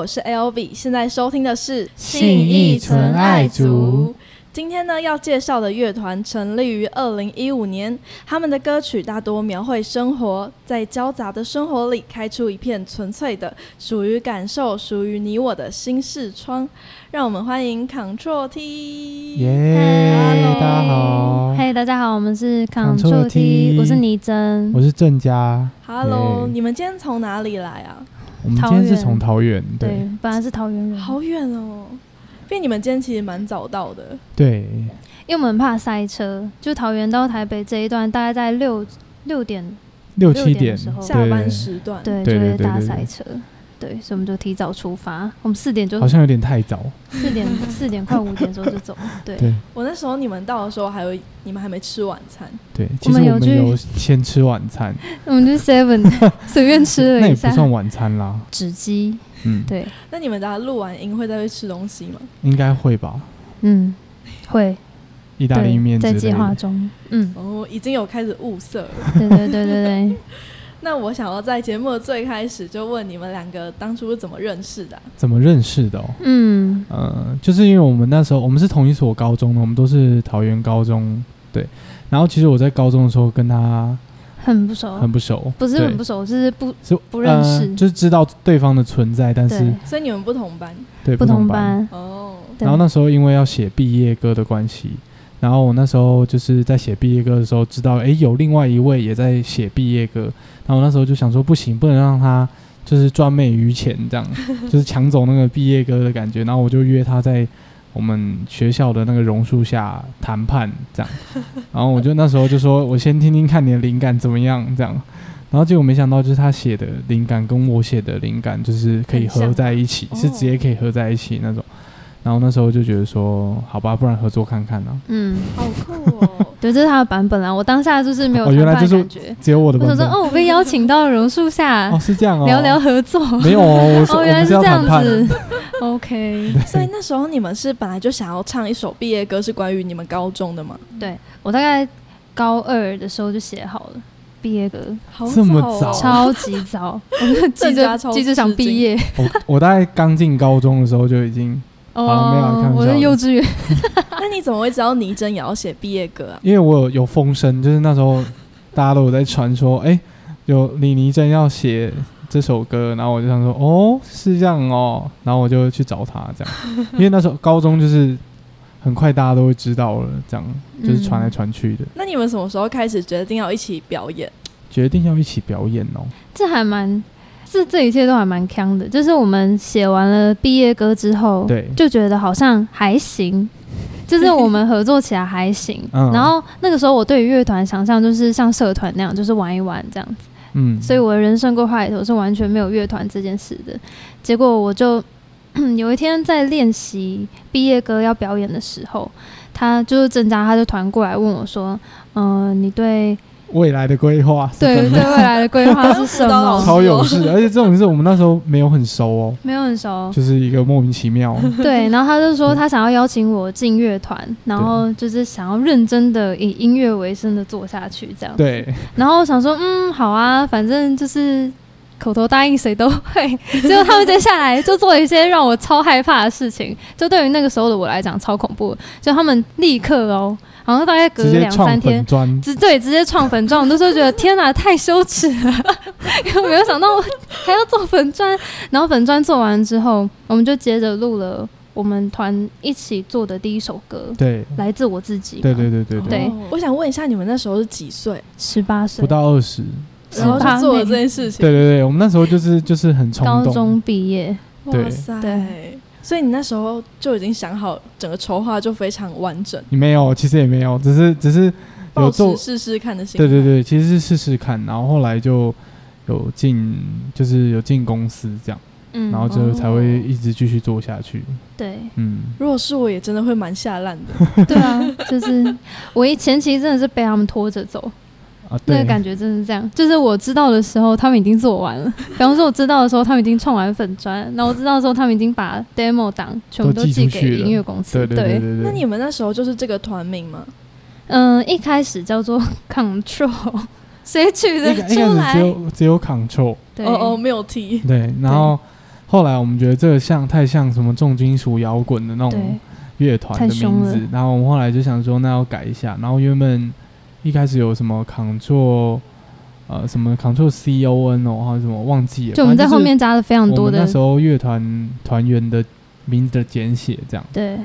好，我是 L V，现在收听的是信义纯爱族。今天呢，要介绍的乐团成立于二零一五年，他们的歌曲大多描绘生活，在交杂的生活里开出一片纯粹的、属于感受、属于你我的心视窗。让我们欢迎 Control T。耶 Hello 大家好，嘿大家好，我们是 Control Control T 我是倪真。我是郑佳。Hello，耶你们今天从哪里来啊？我们今天是从桃园，对。对，本来是桃园人，好远哦，因为你们今天其实蛮早到的。对，因为我们很怕塞车，就桃园到台北这一段大概在六六点，六六七点点的时候。下班时段，对，就会大塞车。对，所以我们就提早出发，我们四点就好像有点太早。四点四点快五点的时候就走。对，对我那时候你们到的时候，还有你们还没吃晚餐。对，其实我们们有先吃晚餐，我们就 Seven 随便吃了一下，也不算晚餐啦。纸鸡。嗯，对，那你们大家录完音会再去吃东西吗？应该会吧。嗯，会意大利对面在计划。中。嗯，哦，已经有开始物色了。对对对对对。那我想要在节目的最开始就问你们两个当初是怎么认识的啊、怎么认识的哦？嗯。呃，就是因为我们那时候我们是同一所高中的，我们都是桃园高中，对。然后其实我在高中的时候跟他很不熟，很不熟，不是很不熟，就是不是不认识。呃就是知道对方的存在，但是所以你们不同班？对不同班。哦。然后那时候因为要写毕业歌的关系，然后我那时候就是在写毕业歌的时候，知道诶有另外一位也在写毕业歌，然后我那时候就想说不行，不能让他就是专美于前这样，就是抢走那个毕业歌的感觉，然后我就约他在我们学校的那个榕树下谈判这样，然后我就那时候就说我先听听看你的灵感怎么样这样。然后结果没想到，就是他写的灵感跟我写的灵感，就是可以合在一起，哦是直接可以合在一起那种。然后那时候就觉得说，好吧，不然合作看看啊。嗯，好酷哦！对，这是他的版本啊。我当下就是没有哦原来就是的感觉。只有我的版本我想说，哦，我被邀请到榕树下哦，是这样哦，聊聊合作。没有哦，我是、哦，原来是这样子。OK，所以那时候你们是本来就想要唱一首毕业歌，是关于你们高中的吗？对我大概高二的时候就写好了毕业歌，好这么哦早超级早，我就急着 急着想毕业。我我大概刚进高中的时候就已经，好了没有啦开玩笑我在幼稚园。那你怎么会知道倪真也要写毕业歌啊？因为我有有风声，就是那时候大家都有在传说，哎、有李妮珍要写这首歌，然后我就想说，哦，是这样哦，然后我就去找他这样，因为那时候高中就是很快大家都会知道了，这样就是传来传去的，那你们什么时候开始决定要一起表演？决定要一起表演哦，这还蛮，这这一切都还蛮坑的。就是我们写完了毕业歌之后，对就觉得好像还行，就是我们合作起来还行。嗯然后那个时候我对于乐团想象就是像社团那样，就是玩一玩这样子。嗯，所以我的人生规划里头是完全没有乐团这件事的。结果我就有一天在练习毕业歌要表演的时候，他就是郑佳，他就团过来问我说：“嗯、你对未来的规划对对未来的规划是 什么超有事，而且这种事我们那时候没有很熟哦，？”没有很熟，就是一个莫名其妙。对，然后他就说他想要邀请我进乐团，然后就是想要认真的以音乐为生的做下去这样。对，然后我想说，嗯，好啊，反正就是口头答应谁都会。结果他们接下来就做了一些让我超害怕的事情，就对于那个时候的我来讲超恐怖。就他们立刻哦，好像大概隔两三天直对，直接创粉砖，我那时候觉得天哪，太羞耻了，因为没有想到还要做粉砖。然后粉砖做完之后，我们就接着录了我们团一起做的第一首歌，对，来自我自己嘛。对对对对对哦我想问一下，你们那时候是几岁？十八岁不，到二十。然后就做了这件事情？对对对，我们那时候就是就是很冲动，高中毕业。对哇塞！对所以你那时候就已经想好整个筹划就非常完整，你没有，其实也没有，只是只是有保做，试试看的心。对对对，其实是试试看，然后后来就有进，就是有进公司这样，嗯，然后就才会一直继续做下去。对嗯，如果是我，也真的会蛮下烂的。对啊，就是我一前期真的是被他们拖着走，啊，对那个，感觉真是这样。就是我知道的时候，他们已经做完了；比方说我知道的时候，他们已经创完粉砖；然后我知道的时候，他们已经把 demo 档全部都都寄给音乐公司。对对对对对。那你们那时候就是这个团名吗？嗯、一开始叫做 Control，谁取得一开一出来？只有只有 control，对，哦哦，没有 T。对，然后后来我们觉得这个像太像什么重金属摇滚的那对种乐团的名字，然后我们后来就想说那要改一下，然后原本一开始有什么 Ctrl 呃什么 Ctrl C O N 哦，还有什么忘记了，就我们在后面加了非常多的们那时候乐团团员的名字的简写这样。对。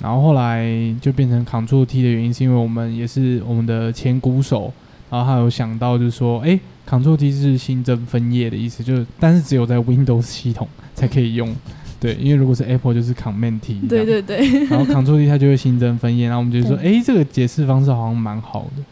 然后后来就变成 Ctrl T 的原因，是因为我们也是我们的前鼓手，然后他有想到就是说，哎，Ctrl T 是新增分页的意思，就是但是只有在 Windows 系统才可以用，对，因为如果是 Apple 就是 Command T，对对。对，然后 Ctrl T 它就会新增分页，然后我们就说，对。哎，这个解释方式好像蛮好的，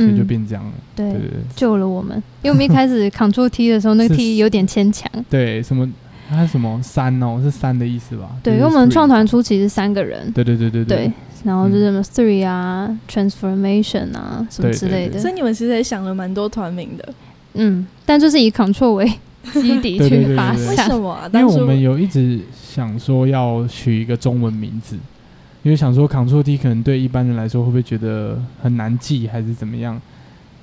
所以就嗯变这样了，对对对对。救了我们，因为我们一开始 Ctrl T 的时候，那个 T 有点牵强。对，什么它是什么三哦，是三的意思吧？对，就是因为我们创团初期是三个人，对对对对对，然后就是什么 three 啊、transformation 啊什么对对对之类的。所，以你们其实也想了蛮多团名的，嗯，但就是以 Control 为基底 对对对去发对对为，什么啊？因为我们有一直想说要取一个中文名字，因为想说 Ctrl D 可能对一般人来说会不会觉得很难记，还是怎么样？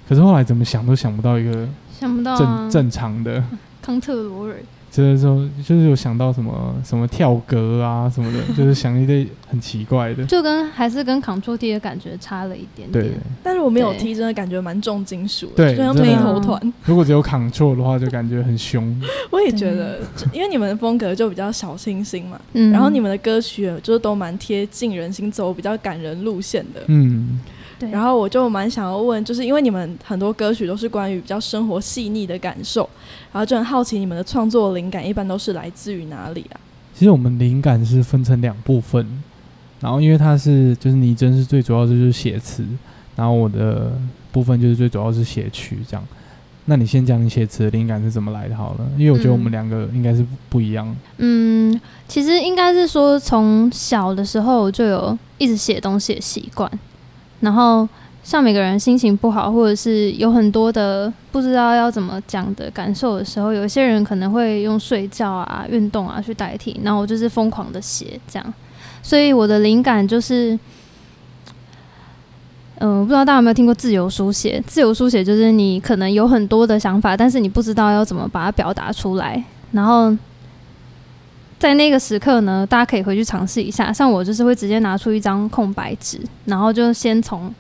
可是后来怎么想都想不到一个想不到正、啊，正常的，康特罗尔，就是说就是有想到什么什么跳格啊什么的，就是想一堆很奇怪的。就跟还是跟 Control T 的感觉差了一点对点，，但是我没有对踢，真的感觉蛮重金属的，对就像真的配合团。如果只有 Ctrl 的话，就感觉很凶。我也觉得，因为你们的风格就比较小清新嘛，嗯，然后你们的歌曲就是都蛮贴近人心，走比较感人路线的。嗯，对，然后我就蛮想要问，就是因为你们很多歌曲都是关于比较生活细腻的感受，然后就很好奇你们的创作灵感一般都是来自于哪里啊？其实我们灵感是分成两部分，然后因为它是就是倪真是最主要的就是写词，然后我的部分就是最主要是写曲这样。那你先讲你写词的灵感是怎么来的好了，因为我觉得我们嗯两个应该是不不一样。嗯，其实应该是说从小的时候就有一直写东西的习惯，然后像每个人心情不好，或者是有很多的不知道要怎么讲的感受的时候，有些人可能会用睡觉啊、运动啊去代替，然后我就是疯狂的写这样，所以我的灵感就是。嗯，不知道大家有没有听过自由书写？自由书写就是你可能有很多的想法，但是你不知道要怎么把它表达出来，然后在那个时刻呢，大家可以回去尝试一下。像我就是会直接拿出一张空白纸，然后就先从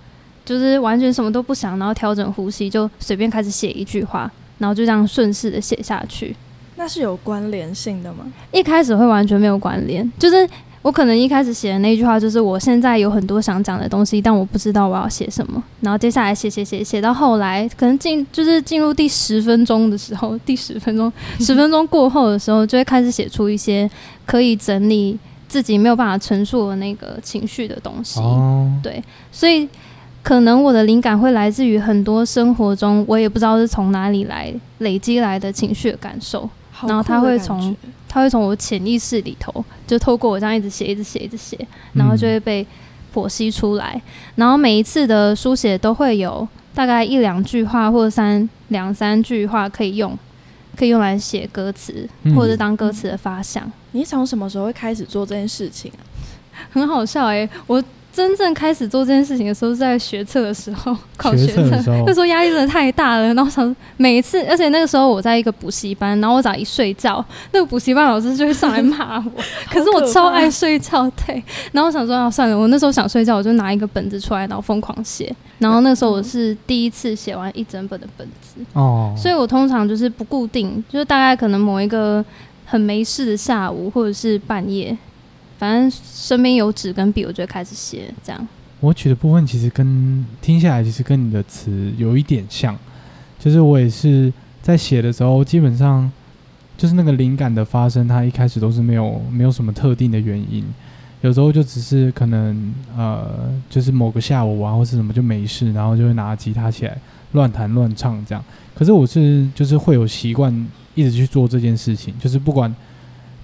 就是完全什么都不想，然后调整呼吸，就随便开始写一句话，然后就这样顺势的写下去。那是有关联性的吗？一开始会完全没有关联，就是我可能一开始写的那句话就是我现在有很多想讲的东西，但我不知道我要写什么。然后接下来写写写写到后来，可能进就是进入第十分钟的时候，第十分钟 十分钟过后的时候，就会开始写出一些可以整理自己没有办法陈述的那个情绪的东西。对，所以可能我的灵感会来自于很多生活中我也不知道是从哪里来累积来的情绪的感受。然后它会从觉它会从我潜意识里头，就透过我这样一直写、一直写、一直写，然后就会被剖析出来。然后每一次的书写都会有大概一两句话或者三两三句话可以用，可以用来写歌词，嗯或者是当歌词的发想。你从什么时候会开始做这件事情啊？很好笑诶、我真正开始做这件事情的时候是在学测的时候，考学学测。那时候压力真的太大了，然后想每一次，而且那个时候我在一个补习班，然后我只要一睡觉，那个补习班老师就会上来骂我。可是我超爱睡觉，对。然后我想说啊，算了，我那时候想睡觉，我就拿一个本子出来，然后疯狂写。然后那时候我是第一次写完一整本的本子，哦，所以我通常就是不固定，就是大概可能某一个很没事的下午或者是半夜，反正身边有纸跟笔，我就开始写，这样。我取的部分其实跟听下来，其实跟你的词有一点像，就是我也是在写的时候，基本上就是那个灵感的发生，它一开始都是没有没有什么特定的原因，有时候就只是可能呃，就是某个下午啊，或是什么就没事，然后就会拿吉他起来乱弹乱唱这样。可是我是就是会有习惯一直去做这件事情，就是不管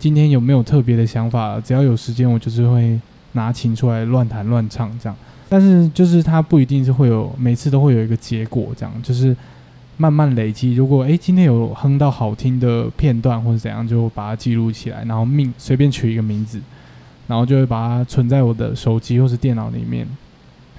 今天有没有特别的想法，只要有时间，我就是会拿琴出来乱弹乱唱这样。但是就是它不一定是会有每次都会有一个结果，这样就是慢慢累积。如果诶今天有哼到好听的片段或者怎样，就把它记录起来，然后命随便取一个名字，然后就会把它存在我的手机或是电脑里面。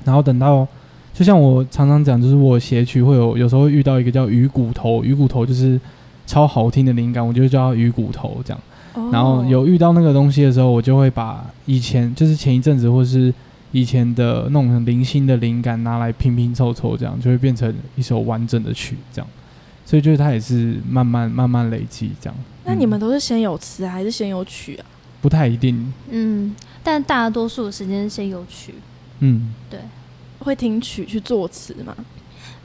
然后等到就像我常常讲，就是我写曲会有有时候会遇到一个叫鱼骨头，鱼骨头就是超好听的灵感，我就叫它鱼骨头这样。哦然后有遇到那个东西的时候，我就会把以前就是前一阵子或是以前的那种零星的灵感拿来拼拼凑凑，这样就会变成一首完整的曲，这样。所以就是它也是慢慢慢慢累积这样。那你们嗯都是先有词还是先有曲啊？不太一定，嗯，但大多数的时间是先有曲。嗯，对会听曲去作词吗？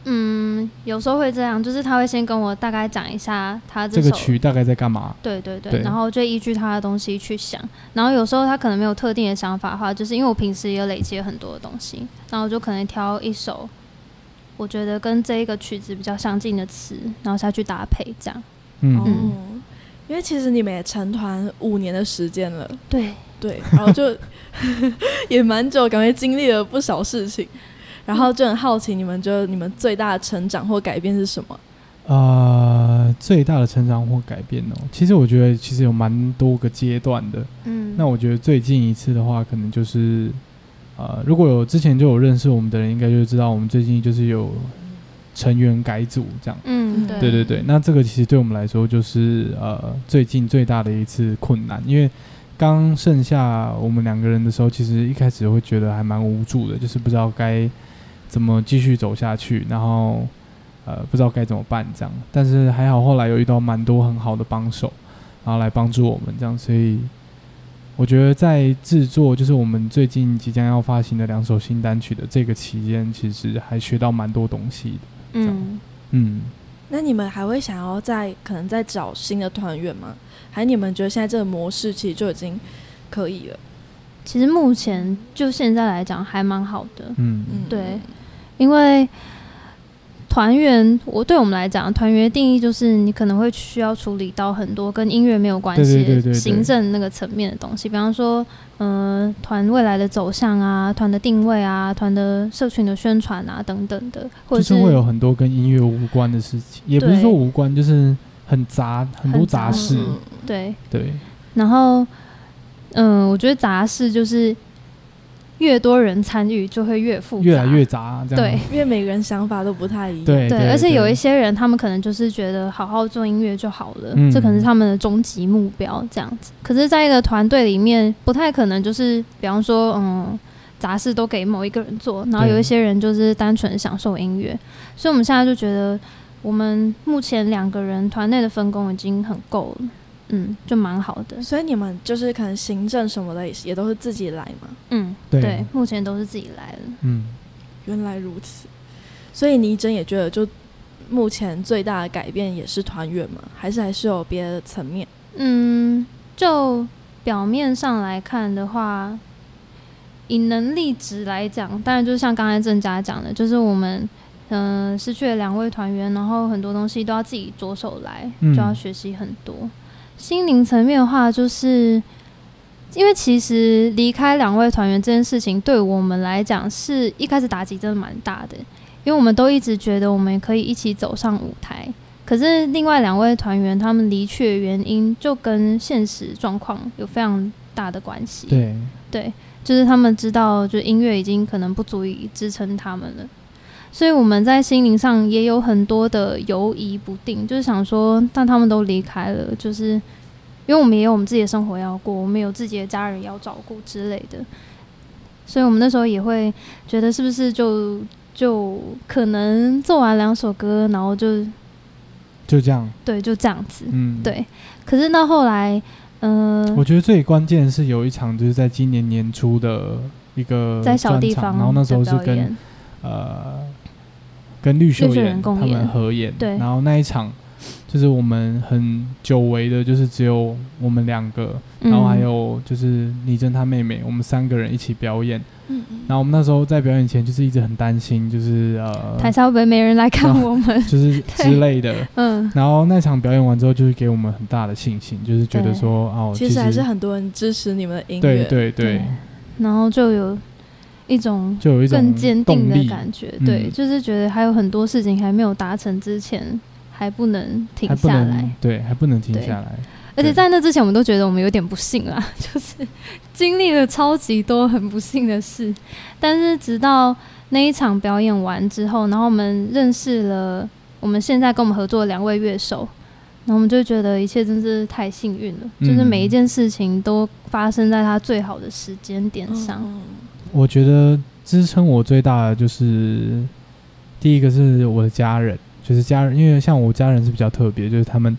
嗯，有时候会这样，就是他会先跟我大概讲一下他这首个曲大概在干嘛？对对对，对然后就依据他的东西去想，然后有时候他可能没有特定的想法的话，就是因为我平时也有累积了很多的东西，然后我就可能挑一首我觉得跟这一个曲子比较相近的词，然后下去搭配，这样。嗯，哦，因为其实你们也成团五年的时间了，对，对，然后就 也蛮久，感觉经历了不少事情，然后就很好奇，你们觉得你们最大的成长或改变是什么？呃，最大的成长或改变哦，其实我觉得其实有蛮多个阶段的。嗯，那我觉得最近一次的话，可能就是呃，如果有之前就有认识我们的人，应该就知道我们最近就是有成员改组这样。嗯，对对对对，那这个其实对我们来说就是呃最近最大的一次困难，因为刚剩下我们两个人的时候，其实一开始会觉得还蛮无助的，就是不知道该怎么继续走下去，然后呃不知道该怎么办这样。但是还好后来有遇到蛮多很好的帮手，然后来帮助我们这样，所以我觉得在制作就是我们最近即将要发行的两首新单曲的这个期间，其实还学到蛮多东西的。嗯，嗯。那你们还会想要再可能再找新的团员吗？还是你们觉得现在这个模式其实就已经可以了？其实目前就现在来讲还蛮好的，嗯，嗯，对因为团员，我对我们来讲，团员的定义就是你可能会需要处理到很多跟音乐没有关系行政那个层面的东西，比方说，嗯、团未来的走向啊，团的定位啊，团的社群的宣传啊等等的，或者就是会有很多跟音乐无关的事情，也不是说无关，就是很杂，很多杂杂事。嗯对，对，然后，嗯、我觉得杂事就是越多人参与就会越复杂，越来越杂，这样。对因为每个人想法都不太一样。对对，而且有一些人，他们可能就是觉得好好做音乐就好了，嗯这可能是他们的终极目标这样子。可是，在一个团队里面，不太可能就是，比方说，嗯，杂事都给某一个人做，然后有一些人就是单纯享受音乐。所以，我们现在就觉得，我们目前两个人团内的分工已经很够了，嗯，就蛮好的。所以你们就是可能行政什么的也是也都是自己来嘛？嗯，对对，目前都是自己来了。嗯，原来如此，所以倪真也觉得，就目前最大的改变也是团员嘛，还是还是有别的层面？嗯，就表面上来看的话，以能力值来讲，当然就是像刚才郑佳讲的，就是我们嗯、呃失去了两位团员，然后很多东西都要自己着手来，嗯就要学习很多。心灵层面的话，就是因为其实离开两位团员这件事情，对我们来讲是一开始打击真的蛮大的，因为我们都一直觉得我们可以一起走上舞台。可是另外两位团员他们离去的原因，就跟现实状况有非常大的关系。对，对，就是他们知道，就音乐已经可能不足以支撑他们了，所以我们在心灵上也有很多的犹疑不定，就是想说，但他们都离开了，就是因为我们也有我们自己的生活要过，我们有自己的家人要照顾之类的，所以我们那时候也会觉得，是不是就就可能做完两首歌，然后就就这样。对，就这样子，嗯，。对。可是到后来，嗯、我觉得最关键是有一场就是在今年年初的一个在小地方然后那时候是跟呃跟绿秀妍他们合演，对然后那一场就是我们很久违的，就是只有我们两个，然后还嗯有就是倪真她妹妹，我们三个人一起表演。嗯嗯然后我们那时候在表演前就是一直很担心，就是呃，台下会不会没人来看我们？就是 之类的。嗯，然后那场表演完之后，就是给我们很大的信心，就是觉得说哦，其实还是很多人支持你们的音乐。对对对，然后就有一种就有一种更坚定的感觉，嗯对，就是觉得还有很多事情还没有达成之前，还不能停下来。对，还不能停下来。而且在那之前，我们都觉得我们有点不幸啦，就是经历了超级多很不幸的事。但是直到那一场表演完之后，然后我们认识了我们现在跟我们合作的两位乐手，然后我们就觉得一切真是太幸运了，嗯就是每一件事情都发生在他最好的时间点上。嗯我觉得支撑我最大的就是第一个是我的家人，就是家人，因为像我家人是比较特别，就是他们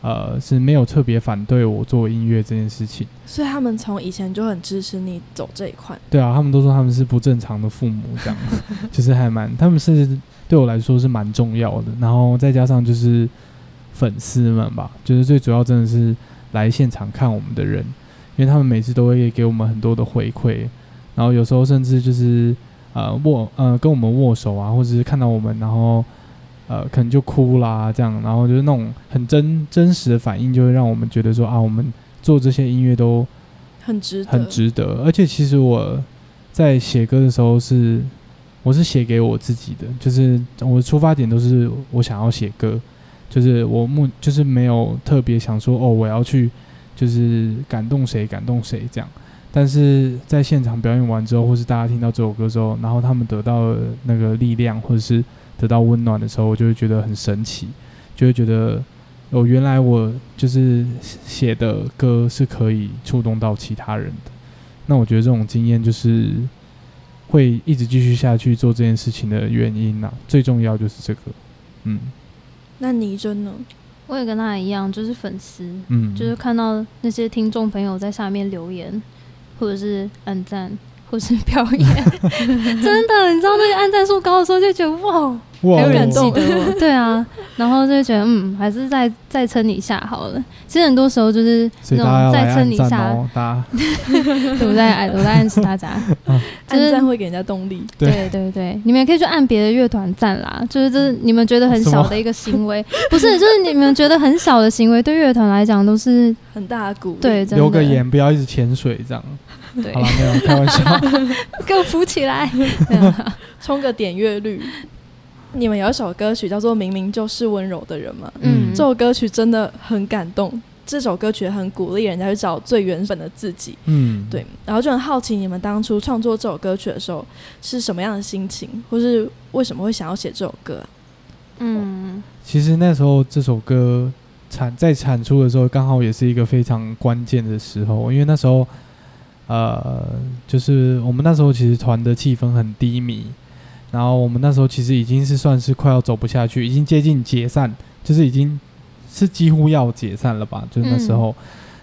呃是没有特别反对我做音乐这件事情。所以他们从以前就很支持你走这一块。对啊，他们都说他们是不正常的父母，这样 就是还蛮，他们是对我来说是蛮重要的。然后再加上就是粉丝们吧，就是最主要真的是来现场看我们的人，因为他们每次都会给我们很多的回馈，然后有时候甚至就是呃握呃跟我们握手啊，或者是看到我们，然后呃可能就哭啦这样，然后就是那种很真真实的反应，就会让我们觉得说啊，我们做这些音乐都。很值得，很值得。而且其实我在写歌的时候是，我是写给我自己的，就是我的出发点都是我想要写歌，就是我目就是没有特别想说哦我要去就是感动谁感动谁这样。但是在现场表演完之后，或是大家听到这首歌之后，然后他们得到了那个力量，或者是得到温暖的时候，我就会觉得很神奇，就会觉得哦，原来我就是写的歌是可以触动到其他人的。那我觉得这种经验就是会一直继续下去做这件事情的原因呐、最重要就是这个，嗯那倪真呢？我也跟他一样，就是粉丝，嗯，就是看到那些听众朋友在下面留言，或者是按赞，或是表演，真的，你知道那个按赞数高的时候，就觉得哇，哇还有人感动。记得我，对啊，然后就觉得嗯，还是再再撑你一下好了。其实很多时候就是那所以大家要种再来按赞撑一下，哦，大家。对我在我在暗示大家，就 是按赞会给人家动力。对。对对对，你们也可以去按别的乐团赞啦，就是这是你们觉得很小的一个行为，不是，就是你们觉得很小的行为，对乐团来讲都是很大的鼓励。对，留个言，不要一直潜水这样。对好，了，没有开玩笑。给我扶起来。冲个点阅率。你们有一首歌曲叫做《明明就是温柔的人》嘛？嗯，这首歌曲真的很感动。这首歌曲很鼓励人家去找最原本的自己，嗯，对。然后就很好奇，你们当初创作这首歌曲的时候是什么样的心情，或是为什么会想要写这首歌啊、嗯其实那时候这首歌产在产出的时候，刚好也是一个非常关键的时候，因为那时候，呃，就是我们那时候其实团的气氛很低迷，然后我们那时候其实已经是算是快要走不下去，已经接近解散，就是已经是几乎要解散了吧，就是那时候。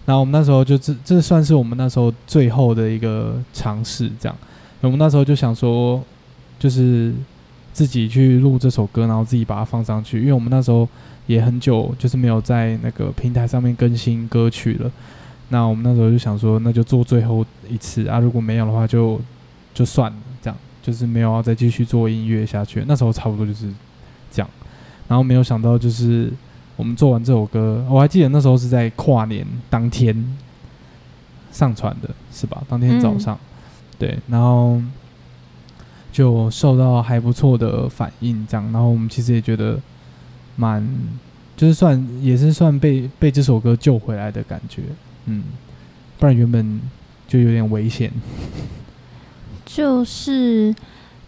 然后我们那时候就这这算是我们那时候最后的一个尝试，这样。我们那时候就想说，就是自己去录这首歌，然后自己把它放上去，因为我们那时候也很久就是没有在那个平台上面更新歌曲了。那我们那时候就想说，那就做最后一次啊，如果没有的话就就算了，这样就是没有要再继续做音乐下去。那时候差不多就是这样，然后没有想到就是我们做完这首歌，我还记得那时候是在跨年当天上传的，是吧？当天早上，对，然后就受到还不错的反应，这样，然后我们其实也觉得蛮，就是算也是算被被这首歌救回来的感觉，嗯，不然原本就有点危险，就是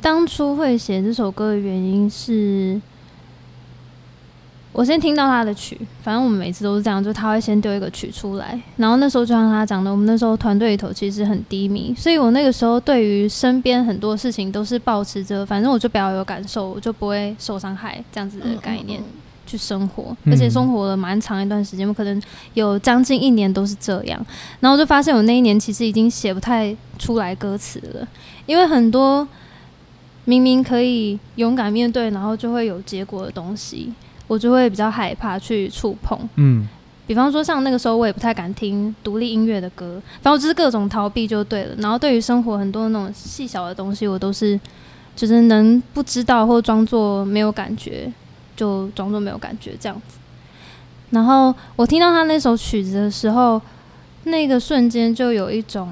当初会写这首歌的原因是，我先听到他的曲，反正我们每次都是这样，就他会先丢一个曲出来，然后那时候就像他讲的，我们那时候团队里头其实很低迷，所以我那个时候对于身边很多事情都是保持着，反正我就比较有感受，我就不会受伤害这样子的概念。嗯嗯嗯去生活，嗯而且生活了蛮长一段时间，我可能有将近一年都是这样。然后就发现我那一年其实已经写不太出来歌词了，因为很多明明可以勇敢面对，然后就会有结果的东西，我就会比较害怕去触碰。嗯比方说，像那个时候我也不太敢听独立音乐的歌，反正就是各种逃避就对了。然后对于生活很多那种细小的东西，我都是就是能不知道或装作没有感觉，就装作没有感觉这样子。然后我听到他那首曲子的时候，那个瞬间就有一种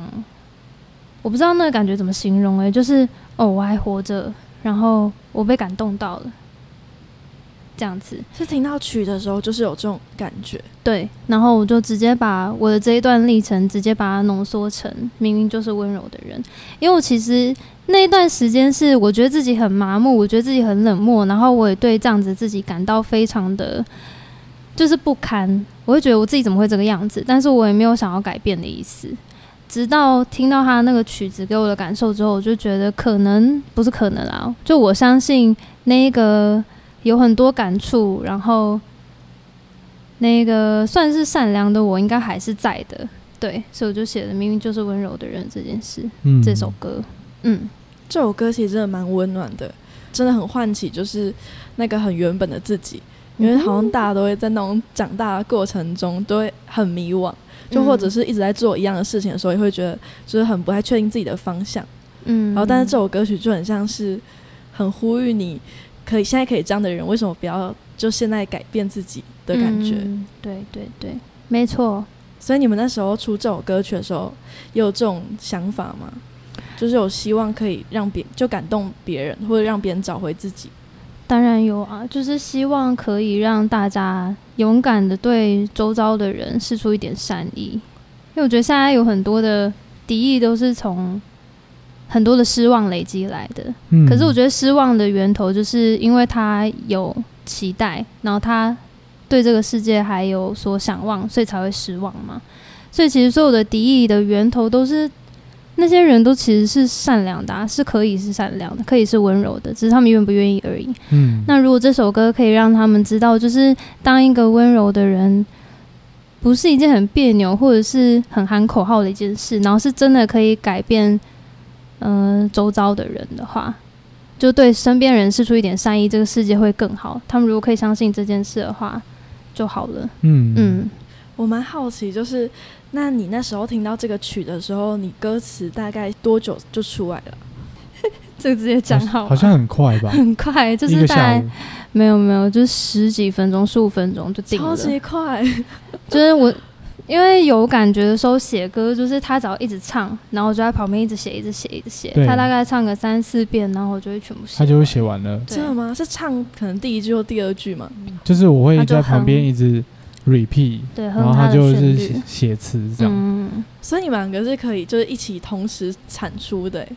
我不知道那个感觉怎么形容诶、就是哦我还活着，然后我被感动到了，这样子。是听到曲的时候，就是有这种感觉。对，然后我就直接把我的这一段历程直接把它浓缩成明明就是温柔的人，因为我其实那一段时间是我觉得自己很麻木，我觉得自己很冷漠，然后我也对这样子自己感到非常的，就是不堪，我会觉得我自己怎么会这个样子，但是我也没有想要改变的意思。直到听到他那个曲子给我的感受之后，我就觉得可能不是可能啊，就我相信那个有很多感触，然后那个算是善良的我应该还是在的，对，所以我就写了《明明就是温柔的人》这件事，嗯这首歌，嗯，这首歌其实真的蛮温暖的，真的很唤起就是那个很原本的自己，因为好像大家都会在那种长大的过程中都会很迷惘，就或者是一直在做一样的事情的时候，也会觉得就是很不太确定自己的方向。嗯，然后，但是这首歌曲就很像是很呼吁你，可以现在可以这样的人，为什么不要就现在改变自己的感觉？嗯对对对，没错。所以你们那时候出这首歌曲的时候，也有这种想法吗？就是有希望可以让别就感动别人，或者让别人找回自己。当然有啊，就是希望可以让大家勇敢的对周遭的人施出一点善意，因为我觉得现在有很多的敌意都是从很多的失望累积来的。嗯可是我觉得失望的源头就是因为他有期待，然后他对这个世界还有所想望，所以才会失望嘛。所以其实所有的敌意的源头都是那些人都其实是善良的、啊，是可以是善良的，可以是温柔的，只是他们愿不愿意而已。嗯，那如果这首歌可以让他们知道，就是当一个温柔的人，不是一件很别扭或者是很喊口号的一件事，然后是真的可以改变，嗯、周遭的人的话，就对身边人施出一点善意，这个世界会更好。他们如果可以相信这件事的话，就好了。嗯嗯，我蛮好奇，就是那你那时候听到这个曲的时候，你歌词大概多久就出来了？这个直接讲好吗好像很快吧，很快，就是大概没有没有，就是十几分钟、十五分钟就定了。超级快，就是我，因为有感觉的时候写歌，就是他只要一直唱，然后我就在旁边一直写，一直写，一直写。他大概唱个三四遍，然后我就会全部写。他就会写完了。真的吗？是唱可能第一句或第二句吗？就是我会在旁边一直 repeat，对，然后哼他就是写写词这样。嗯，所以你们两个是可以就是一起同时产出的欸，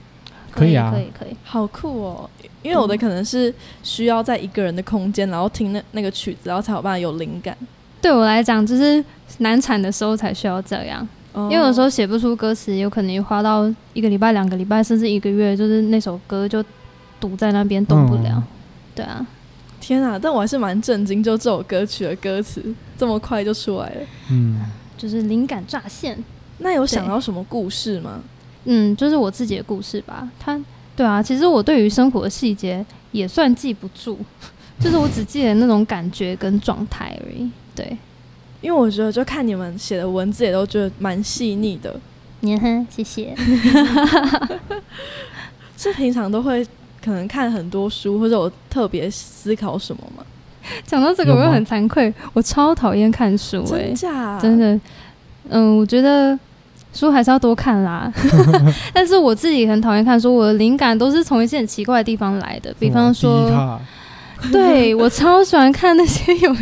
可以啊可以可以。好酷哦！因为我的可能是需要在一个人的空间，然后听那那个曲子，然后才有办法有灵感。对我来讲，就是难产的时候才需要这样，因因为有时候写不出歌词，有可能花到一个礼拜、两个礼拜，甚至一个月，就是那首歌就堵在那边动不了。嗯对啊，天啊！但我还是蛮震惊，就这首歌曲的歌词这么快就出来了。嗯，就是灵感乍现。那有想到什么故事吗？嗯，就是我自己的故事吧。他，对啊，其实我对于生活的细节也算记不住，就是我只记得那种感觉跟状态而已。对，因为我觉得就看你们写的文字也都觉得蛮细腻的，你哼，谢谢。是平常都会可能看很多书，或者我特别思考什么吗？讲到这个，我又很惭愧，我超讨厌看书、欸，真？真的，嗯，我觉得书还是要多看啦。但是我自己很讨厌看书，我的灵感都是从一些很奇怪的地方来的，比方说，对我超喜欢看那些有，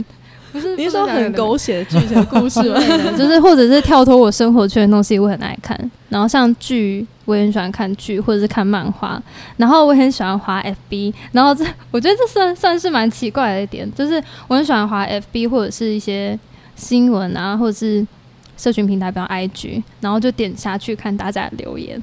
不是你是说很狗。血的剧情故事吗？就是或者是跳脱我生活圈的东西，我很爱看。然后像剧，我也很喜欢看剧，或者是看漫画。然后我很喜欢滑 FB。然后这我觉得这算算是蛮奇怪的一点，就是我很喜欢滑 FB 或者是一些新闻啊，或者是社群平台，比方 IG，然后就点下去看大家的留言。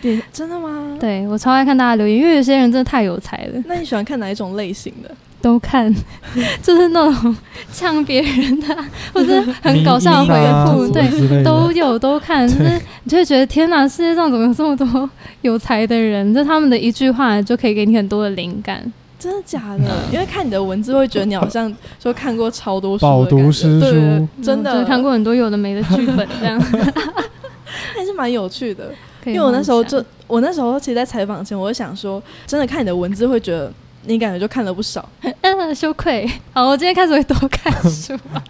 对真的吗？对我超爱看大家留言，因为有些人真的太有才了，那你喜欢看哪一种类型的？都看，就是那种呛别人的啊，或者是很搞笑的回复，对都有都看，就是你就会觉得天哪，世界上怎么有这么多有才的人？就他们的一句话就可以给你很多的灵感。真的假的？因为看你的文字会觉得你好像说看过超多书的饱感觉，读诗书真的嗯就是看过很多有的没的剧本，这样。还是蛮有趣的。因因为我那时候就，我那时候其实，在采访前，我就想说，真的看你的文字会觉得你感觉就看了不少。嗯羞愧。好，我今天开始会多看书啊，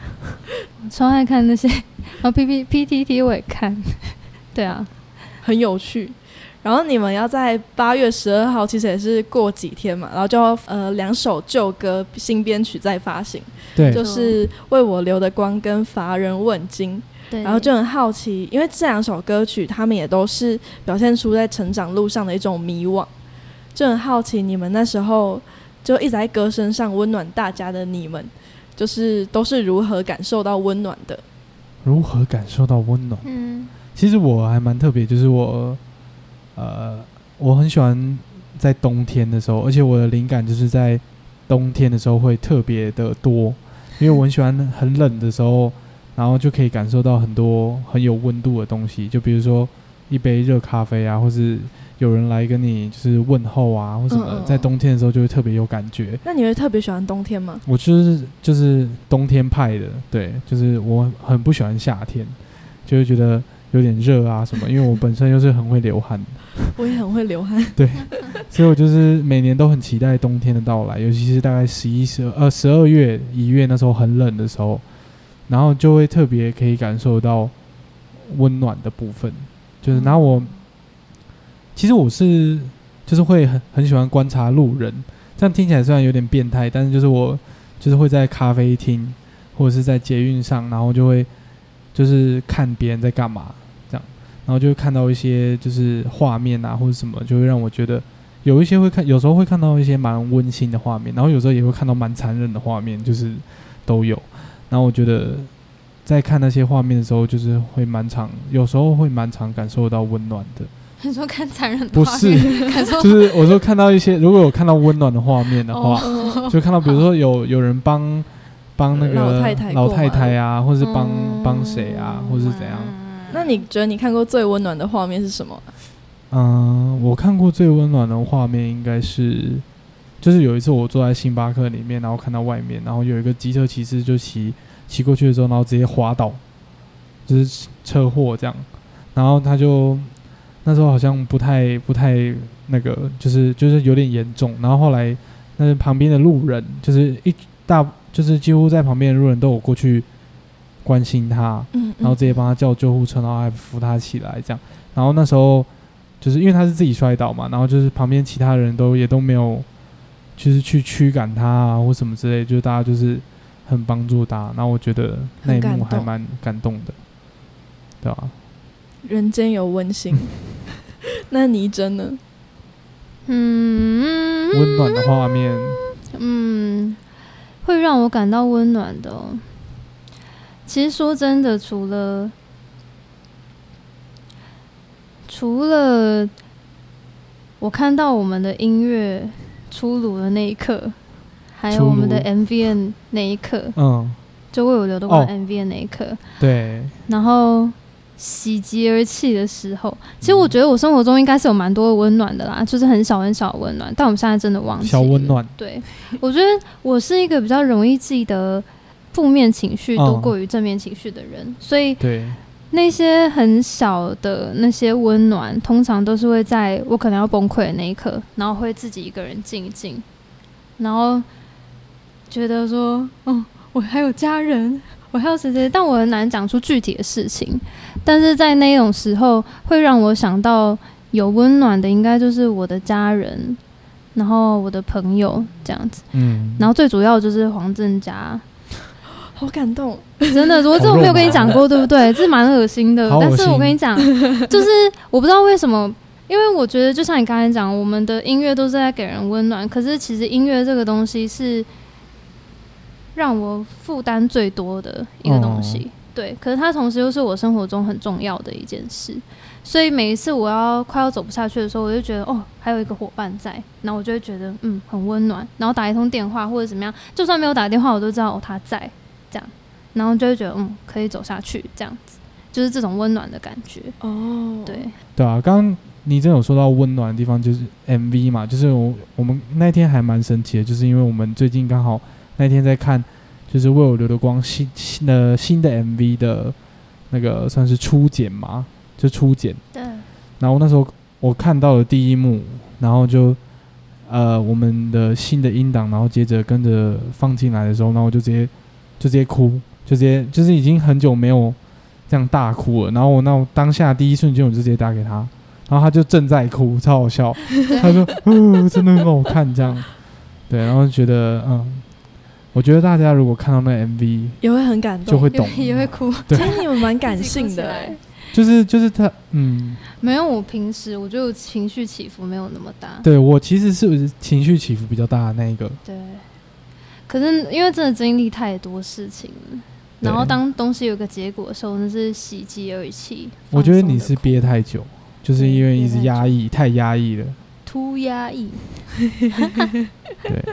我 超爱看那些，然 后 P P P T T 我也看。对啊，很有趣。然后你们要在八月十二号，其实也是过几天嘛，然后就要呃两首旧歌新编曲再发行，对，就是《为我留的光》跟《乏人问津》。对，然后就很好奇，因为这两首歌曲，他们也都是表现出在成长路上的一种迷惘，就很好奇你们那时候就一直在歌声上温暖大家的你们，就是都是如何感受到温暖的？如何感受到温暖？嗯其实我还蛮特别，就是我，呃，我很喜欢在冬天的时候，而且我的灵感就是在冬天的时候会特别的多，因为我很喜欢很冷的时候，然后就可以感受到很多很有温度的东西，就比如说一杯热咖啡啊，或是有人来跟你就是问候啊，或什么嗯嗯，嗯在冬天的时候就会特别有感觉。那你会特别喜欢冬天吗？我就是就是冬天派的，对，就是我很不喜欢夏天，就会觉得有点热啊什么，因为我本身又是很会流汗，我也很会流汗。对所以我就是每年都很期待冬天的到来，尤其是大概十一、十二、呃十二月、一月那时候很冷的时候，然后就会特别可以感受到温暖的部分，就是然后我其实我是就是会很很喜欢观察路人，这样听起来虽然有点变态，但是就是我就是会在咖啡厅或者是在捷运上，然后就会就是看别人在干嘛这样，然后就会看到一些就是画面啊或者什么，就会让我觉得有一些会看，有时候会看到一些蛮温馨的画面，然后有时候也会看到蛮残忍的画面，就是都有。然后我觉得在看那些画面的时候，就是会蛮常，有时候会蛮常感受到温暖的。你说看残忍的不画面是 就是我说看到一些，如果有看到温暖的画面的话，哦就看到比如说有有人帮帮那个老太太老太太啊，或是帮嗯帮谁啊，或是怎样。那你觉得你看过最温暖的画面是什么？嗯，我看过最温暖的画面应该是，就是有一次我坐在星巴克里面，然后看到外面，然后有一个机车骑士就骑骑过去的时候，然后直接滑倒，就是车祸这样，然后他就那时候好像不太不太那个，就是就是有点严重，然后后来那旁边的路人就是一大就是几乎在旁边的路人都有过去关心他，嗯，然后直接帮他叫救护车，然后还扶他起来，这样。然后那时候就是因为他是自己摔倒嘛，然后就是旁边其他人都也都没有，就是去驱赶他啊或什么之类，就是大家就是很帮助他。那我觉得那一幕还蛮感动的，对吧、人间有温馨。那你真的？嗯温暖的画面，嗯，会让我感到温暖的、哦。其实说真的，除了除了我看到我们的音乐出炉的那一刻，还有我们的炉 MV 那一刻，嗯，就为我流的光哦 MV 那一刻，对，然后喜极而泣的时候，其实我觉得我生活中应该是有蛮多温暖的啦，就是很小很小的温暖，但我们现在真的忘记了。小温暖，对，我觉得我是一个比较容易记得负面情绪多嗯过于正面情绪的人，所以对，那些很小的那些温暖，通常都是会在我可能要崩溃的那一刻，然后会自己一个人静一静，然后觉得说，哦，我还有家人，我还有谁谁，但我很难讲出具体的事情。但是在那种时候，会让我想到有温暖的，应该就是我的家人，然后我的朋友这样子。嗯，然后最主要就是黄振佳，好感动。真的，我这我没有跟你讲过，对不对？这蛮恶心的。但是我跟你讲，就是我不知道为什么，因为我觉得就像你刚才讲，我们的音乐都是在给人温暖，可是其实音乐这个东西是让我负担最多的一个东西。对，可是它同时又是我生活中很重要的一件事，所以每一次我要快要走不下去的时候，我就觉得哦，还有一个伙伴在，然后我就会觉得嗯很温暖，然后打一通电话或者怎么样，就算没有打电话，我都知道哦他在，这样，然后就会觉得嗯可以走下去，这样子，就是这种温暖的感觉。哦，对，对啊，刚刚你真有说到温暖的地方，就是 MV 嘛，就是我我们那天还蛮神奇的，就是因为我们最近刚好那天在看，就是为我留的光新新的新的 MV 的那个算是初剪嘛，就初剪。对，然后那时候我看到了第一幕，然后就呃我们的新的音档，然后接着跟着放进来的时候，然后我就直接就直接哭，就直接就是已经很久没有这样大哭了。然后我那我当下第一瞬间我就直接打给他，然后他就正在哭，超好笑。他说：“嗯，真的很好看。”这样，对，然后就觉得嗯，我觉得大家如果看到那 MV 也会很感动，就会懂，也会哭，对 其实你们蛮感性的。就是就是他嗯，没有我平时我觉得我情绪起伏没有那么大。对我其实是情绪起伏比较大的那一个。对，可可是因为真的经历太多事情了，然后对当东西有个结果的时候，那是喜极而泣。我觉得你是憋太久，就是因为一直压抑，太压抑了。突压抑，对，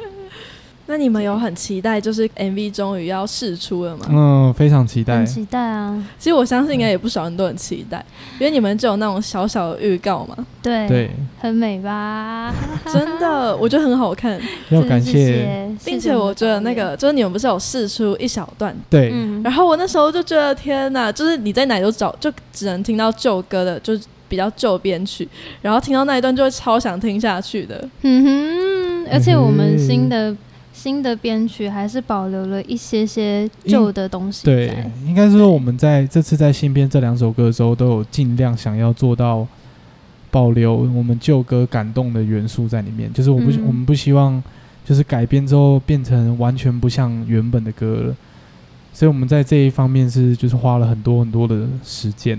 那你们有很期待，就是 MV 终于要试出了吗？嗯，非常期待很。期待啊！其实我相信应该也不少人都很期待，因为你们就有那种小小的预告嘛，对，对，很美吧？真的，我觉得很好看，要感谢并且我觉得那个就是你们不是有试出一小段，对，嗯，然后我那时候就觉得天哪，就是你在哪都找，就只能听到旧歌的，就是比较旧编曲，然后听到那一段就会超想听下去的。嗯哼，而且我们嗯新的新的编曲还是保留了一些些旧的东西对，，应该是说我们在这次在新编这两首歌的时候，都有尽量想要做到保留我们旧歌感动的元素在里面。就是我不、嗯我们不希望就是改编之后变成完全不像原本的歌了，所以我们在这一方面是就是花了很多很多的时间。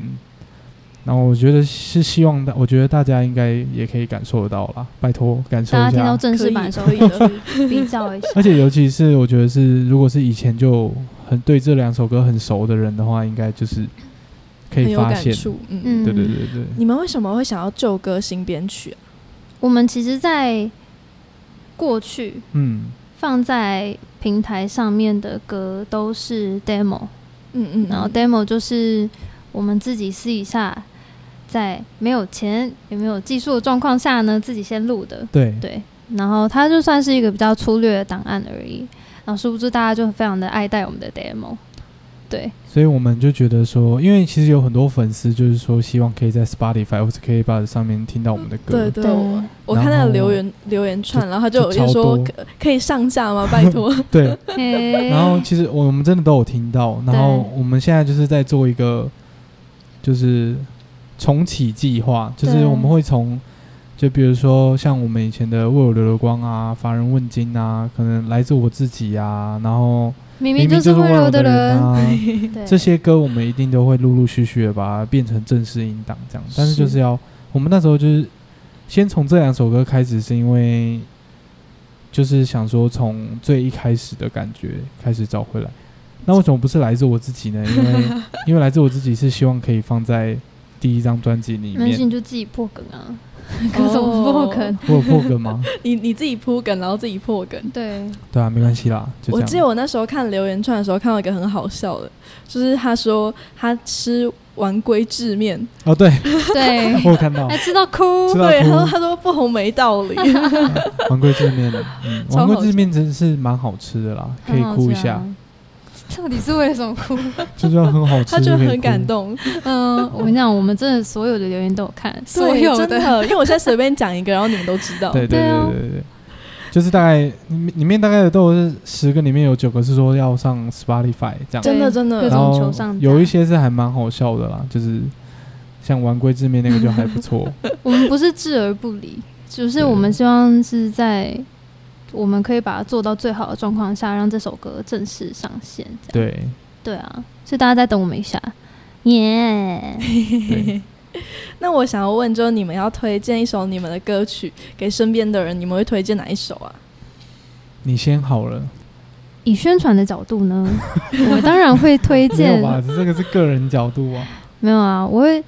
然后我觉得是希望大，我觉得大家应该也可以感受得到啦，拜托感受一大家听到下。正式版的时候可以的比较一下。而且尤其是我觉得是，如果是以前就很对这两首歌很熟的人的话，应该就是可以发现。感触，嗯。嗯，对对对对，你们为什么会想要旧歌新编曲啊？我们其实，在过去嗯，放在平台上面的歌都是 demo，嗯嗯，然后 demo 就是我们自己私底下在没有钱也没有技术的状况下呢，自己先录的，对。对，然后它就算是一个比较粗略的档案而已，然后殊不知大家就非常的爱戴我们的 demo，对，所以我们就觉得说，因为其实有很多粉丝就是说，希望可以在 Spotify 或者 k b o x 上面听到我们的歌。对对，对。我我看那个留言留言串，然后他就有就超人说可可以上架吗？拜托，对。然后其实我们真的都有听到，然后我们现在就是在做一个就是重启计划，就是我们会从就比如说像我们以前的为我流流光啊、乏人问津啊，可能来自我自己啊，然后明明就是温柔就是温柔的人，啊，这些歌我们一定都会陆陆续续的把它变成正式音档这样，但是就是要我们那时候就是先从这两首歌开始，是因为就是想说从最一开始的感觉开始找回来。那为什么不是来自我自己呢？因为 因为来自我自己是希望可以放在第一张专辑里面。你就自己破梗啊，各种破梗，我有破梗吗？你你自己铺梗，然后自己破梗。对，对啊，没关系啦，就我记得。我那时候看留言串的时候，看到一个很好笑的，就是他说他吃完龟制面，哦，对，对，我有看到。还吃到哭。吃，到对，哭他说他说不红没道理，玩龟制面，嗯，超好丸龟制面真是蛮好吃的啦，可以哭一下。到底是为了什么哭？就是要很好吃，他就很感哭。动，嗯，我跟你讲，我们真的所有的留言都有看，所有的，真的，因为我现在随便讲一个，然后你们都知道，对对对对就是大概里面里面大概都是十个里面有九个是说要上 Spotify 这样，真的真的。各种然后求上有一些是还蛮好笑的啦，就是像玩龟制面那个就还不错，我们不是置而不理，只是我们希望是在我们可以把它做到最好的状况下，让这首歌正式上线。对。对啊，所以大家再等我们一下，耶、对，那我想要问，就是你们要推荐一首你们的歌曲给身边的人，你们会推荐哪一首啊？你先好了，以宣传的角度呢，我当然会推没有荐，吧？这个是个人角度啊，没有啊，我会，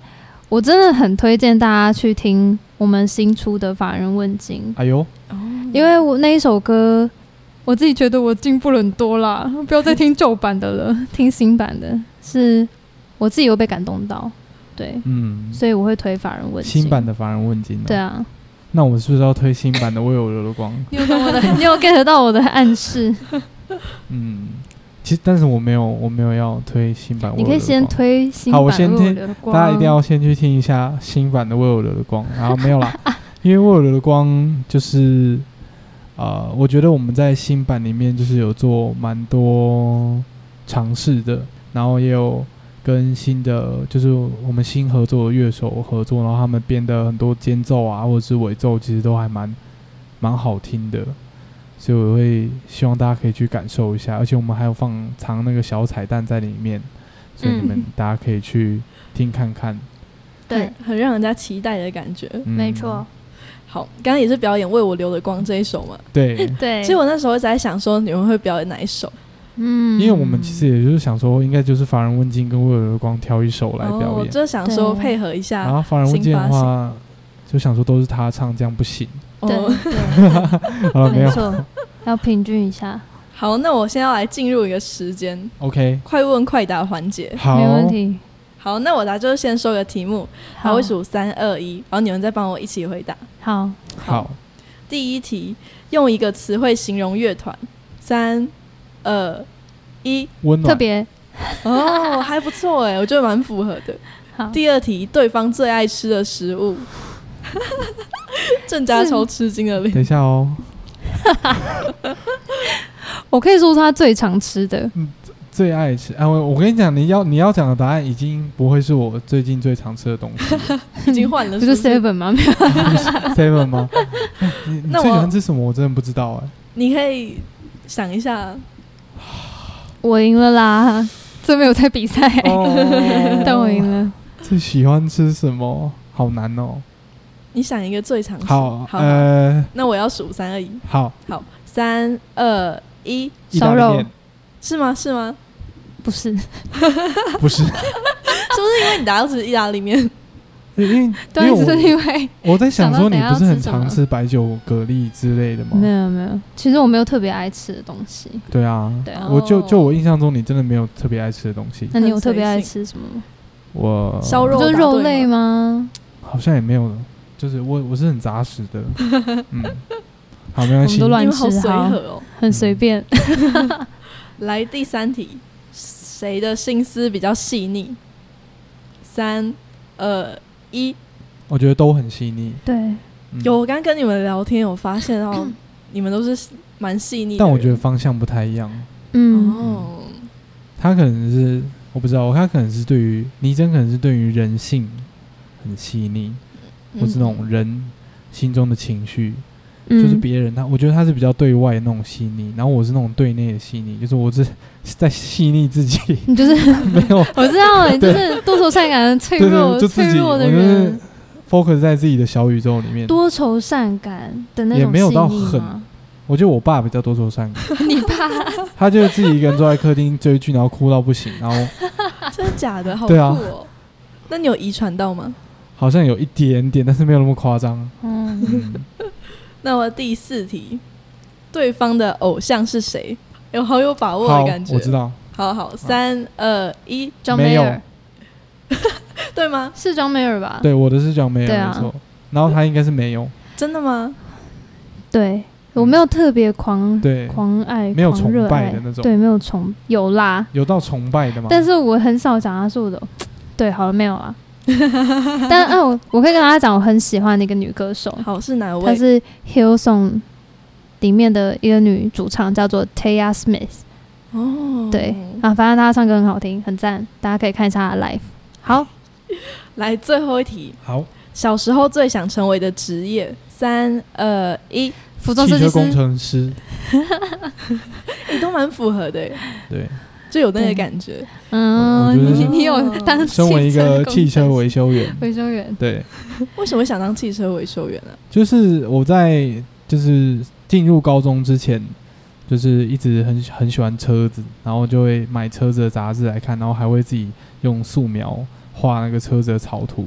我真的很推荐大家去听我们新出的《法人问津》，哎呦，哦，因为我那一首歌，我自己觉得我进步了很多啦，不要再听旧版的了，听新版的，是我自己又被感动到，对，嗯，所以我会推《法人问津》新版的法人问津，对，啊，那我是不是要推新版的？为我流的光？你有懂我的，你有 get 到我的暗示？嗯，其实但是我没有，我没有要推新版为你可以先推新好版的为我先听流的光，大家一定要先去听一下新版的《为我流的光》，然后没有啦，因为《为我流的光》就是呃，我觉得我们在新版里面就是有做蛮多尝试的，然后也有跟新的就是我们新合作的乐手合作，然后他们编的很多间奏啊或者是尾奏，其实都还蛮蛮好听的。所以我会希望大家可以去感受一下，而且我们还有放藏那个小彩蛋在里面，所以你们嗯大家可以去听看看。对很，很让人家期待的感觉。嗯没错。好，刚刚也是表演《为我留的光》这一首嘛。对，对，其实我那时候一直在想说，你们会表演哪一首？嗯，因为我们其实也就是想说，应该就是《乏人问津》跟《为我的光》挑一首来哦，表演。我就想说配合一下然下。后《乏人问津》的话，就想说都是他唱，这样不行。对哦，对，好了，没错，要平均一下，好，那我现在要来进入一个时间 OK，快问快答环节。好，没问题。好，那我来就是先说个题目，还好我数三二一，然后你们再帮我一起回答。好，好，第一题，用一个词汇形容乐团。三二一，温暖。特别哦，还不错哎，我觉得蛮符合的。好。第二题，对方最爱吃的食物。郑家超吃惊的脸。等一下哦，我可以说是他最常吃的，最爱吃。啊，我我跟你讲，你要你要讲的答案已经不会是我最近最常吃的东西 已经换了不是是不是 seven 吗？没 有，，seven 吗？哎你你那我最喜欢吃什么？我真的不知道哎。你可以想一下，我赢了啦，这没有在比赛，哦 但我赢了。最喜欢吃什么？好难哦。你想一个最常吃。好，好，呃，那我要数三二一。好，好，三二一，烧肉是吗？是吗？不是，不是，是不是因为你大家都吃意大利面？因为因 对，是为因为我我在想说，你不是很常吃白酒、蛤蜊之类的吗没吗？有没有，其实我没有特别爱吃的东西。对啊，对啊我就哦就我印象中，你真的没有特别爱吃的东西。那你有特别爱性吃什么吗？我烧肉肉类吗吗？好像也没有，就是我我是很杂食的，嗯，好，没关系我们都。乱吃好随和哦。很随便。来第三题，谁的心思比较细腻？三二一，我觉得都很细腻。对，嗯有，我刚跟你们聊天，有发现到 你们都是蛮细腻的。但我觉得方向不太一样。嗯，哦，他可能是我不知道，他可能是对于倪真，可能是对于人性很细腻，或是那种人心中的情绪，就是嗯别人他，我觉得他是比较对外那种细腻，然后我是那种对内的细腻，就是我是 在细腻自己，你就是没有我知道，你就是多愁善感、脆弱、脆弱的就是人，focus 在自己的小宇宙里面。多愁善感的那种也没有到细腻很吗我觉得我爸比较多愁善感，你爸他就是自己一个人坐在客厅追剧，然后哭到不行，然后 真的假的？好酷对啊哦！那你有遗传到吗？好像有一点点，但是没有那么夸张。嗯，嗯，那么第四题，对方的偶像是谁？有好有把握的感，觉。我知。道，好好，三二一，庄没有梅尔 对吗？是张梅尔吧？对，我的是讲没有，对啊没错。然后他应该是没有，真的吗？对，我没有特别狂对，狂爱，没有狂热爱崇拜的那种对，没有崇有啦，有到崇拜的吗？但是我很少讲他是我的，对，好了没有啊？但嗯、我我可以跟大家讲，我很喜欢的一个女歌手，好，是哪位？她是 Hillsong 里面的一个女主唱，叫做 Taya Smith。哦，对啊，反正她唱歌很好听，很赞，大家可以看一下她的 live。好，来最后一题，好，小时候最想成为的职业，三二一，服装设计师。工，程师，你 都蛮符合的耶，对，就有那个感觉。嗯，你你有当 身为一个汽车维维修员，维修员，对，为什么想当汽车维修员呢？就是我在就是进入高中之前，就是一直很很喜欢车子，然后就会买车子的杂志来看，然后还会自己用素描画那个车子的草图，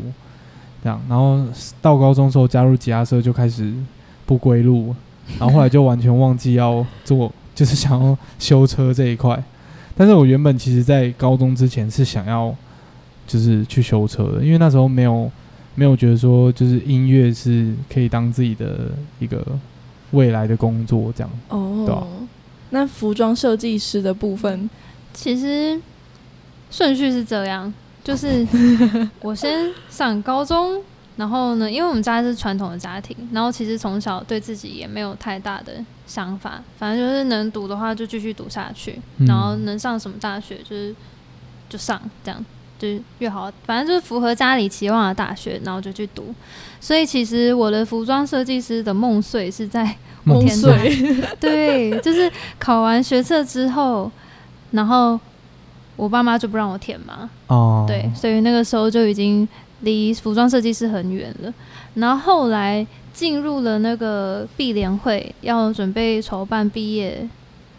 这样。然后到高中之后加入吉他社就开始不归路，然后后来就完全忘记要做，就是想要修车这一块。但是我原本其实在高中之前是想要就是去修车的，因为那时候没有没有觉得说就是音乐是可以当自己的一个未来的工作这样。对啊哦，那服装设计师的部分，其实顺序是这样，就是我先上高中，然后呢，因为我们家是传统的家庭，然后其实从小对自己也没有太大的想法，反正就是能读的话就继续读下去，嗯。然后能上什么大学就是就上，这样就是越好，反正就是符合家里期望的大学，然后就去读。所以其实我的服装设计师的梦碎是在梦天碎，对，就是考完学测之后，然后我爸妈就不让我填嘛，哦，对，所以那个时候就已经离服装设计师很远了。然后后来进入了那个毕联会，要准备筹办毕业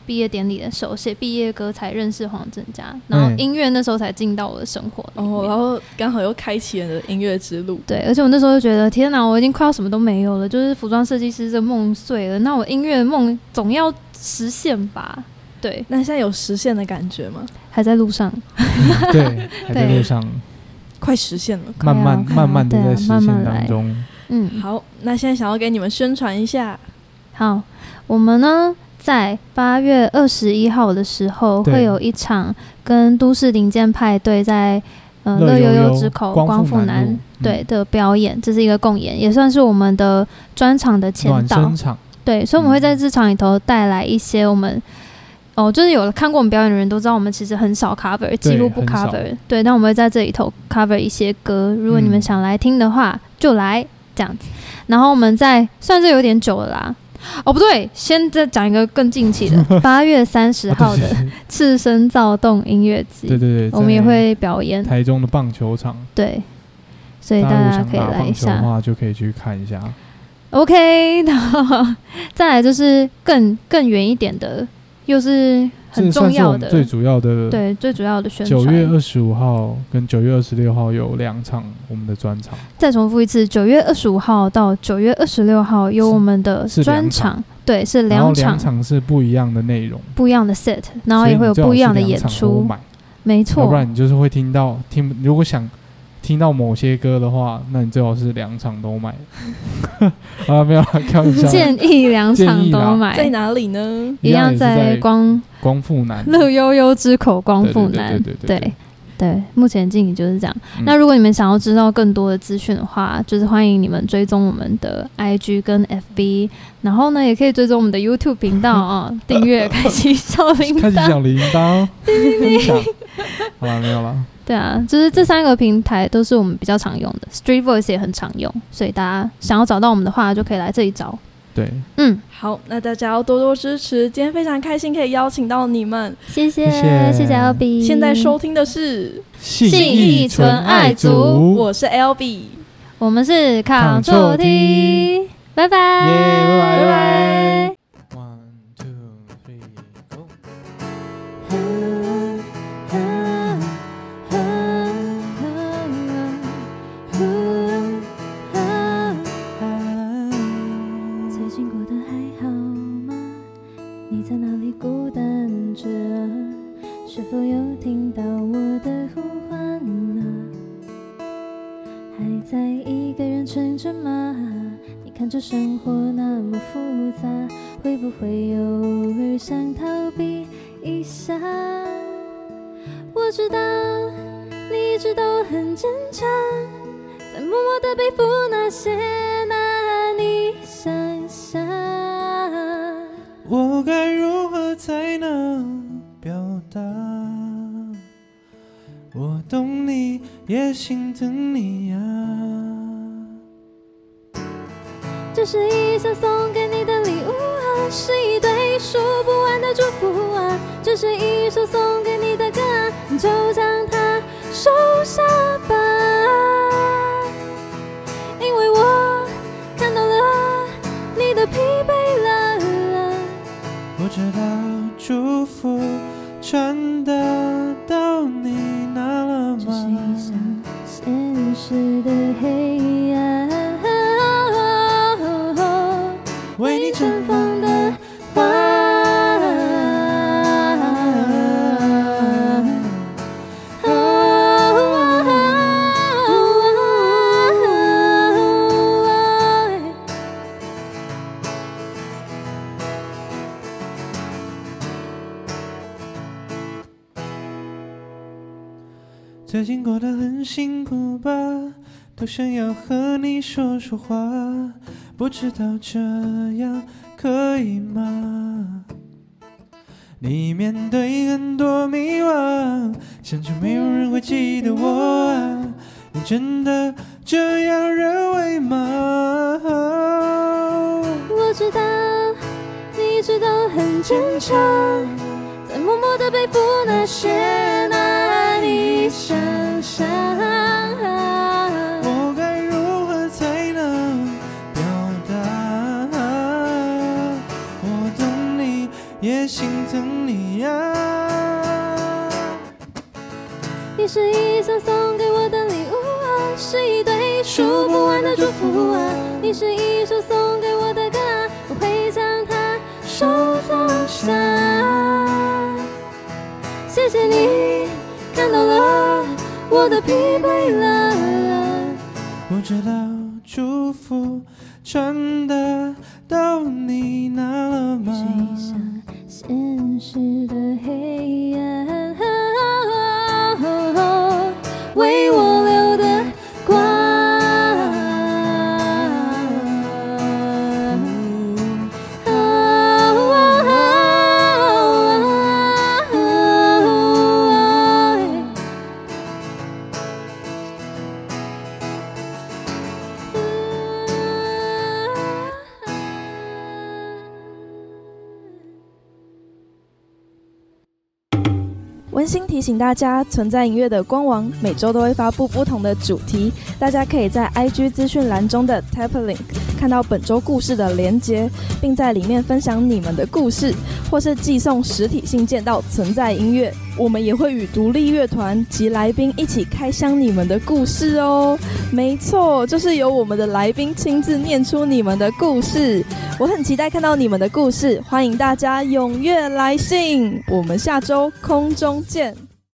毕业典礼的时候，写毕业歌才认识黄振佳，然后嗯音乐那时候才进到我的生活。哦，然后刚好又开启了音乐之路。对，而且我那时候就觉得，天哪，我已经快要什么都没有了，就是服装设计师这梦碎了，那我音乐梦总要实现吧？对，那现在有实现的感觉吗？还在路上。对，还在路上，快实现了。慢慢慢慢的在实现慢慢来当中。嗯，好，那现在想要给你们宣传一下，好，我们呢在八月二十一号的时候会有一场跟都市零件派对在呃乐悠悠悠之口光复南对的表演，这是一个共演，也算是我们的专场的前暖导。身场，对，所以我们会在嗯这场里头带来一些我们。哦，就是有看过我们表演的人都知道，我们其实很少 cover，几乎不 cover。对，但我们会在这里头 cover 一些歌，如果你们嗯想来听的话，就来这样子。然后我们在算是有点久了啦。哦，不对，先再讲一个更近期的，八月三十号的赤身躁动音乐节，对对对，我们也会表演。台中的棒球场，对，所以大大家可以来一下。球的话，就可以去看一下。OK，然后 再来就是更更远一点的，又是很重要的，最主要的。对最主要的宣传。九月二十五号跟九月二十六号有两场我们的专场，再重复一次，九月二十五号到九月二十六号有我们的专场场，对，是两场两场是不一样的内容，不一样的 set，然后也会有不一样的演出，没错不。然你就是会听到听，如果想听到某些歌的话，那你最好是两场都买。啊，没有啦，开玩笑。建议两场都买，在哪里呢？一样在光光复南乐悠悠之口光对对对复南，对对对对，目前进行就是这样。嗯那如果你们想要知道更多的资讯的话，就是欢迎你们追踪我们的 IG 跟 FB，然后呢，也可以追踪我们的 YouTube 频道啊，订阅、开启小铃铛。开始讲铃铛。好了，没有了。对啊，就是这三个平台都是我们比较常用的，Street Voice 也很常用，所以大家想要找到我们的话，就可以来这里找。对，嗯，好，那大家要多多支持。今天非常开心可以邀请到你们。谢谢谢谢谢谢 L B。现在收听的是，信义纯爱族我是 L B，我们是 Ctrl 拜，拜拜拜拜。说话，不知道这你是一首送给我的歌，我会将它收藏下。谢谢你看到了我的疲惫了。我知道请大家，存在音乐的官网每周都会发布不同的主题，大家可以在 IG 资讯栏中的 Tap Link 看到本周故事的连接，并在里面分享你们的故事，或是寄送实体信件到存在音乐。我们也会与独立乐团及来宾一起开箱你们的故事哦。没错，就是由我们的来宾亲自念出你们的故事。我很期待看到你们的故事，欢迎大家踊跃来信。我们下周空中见。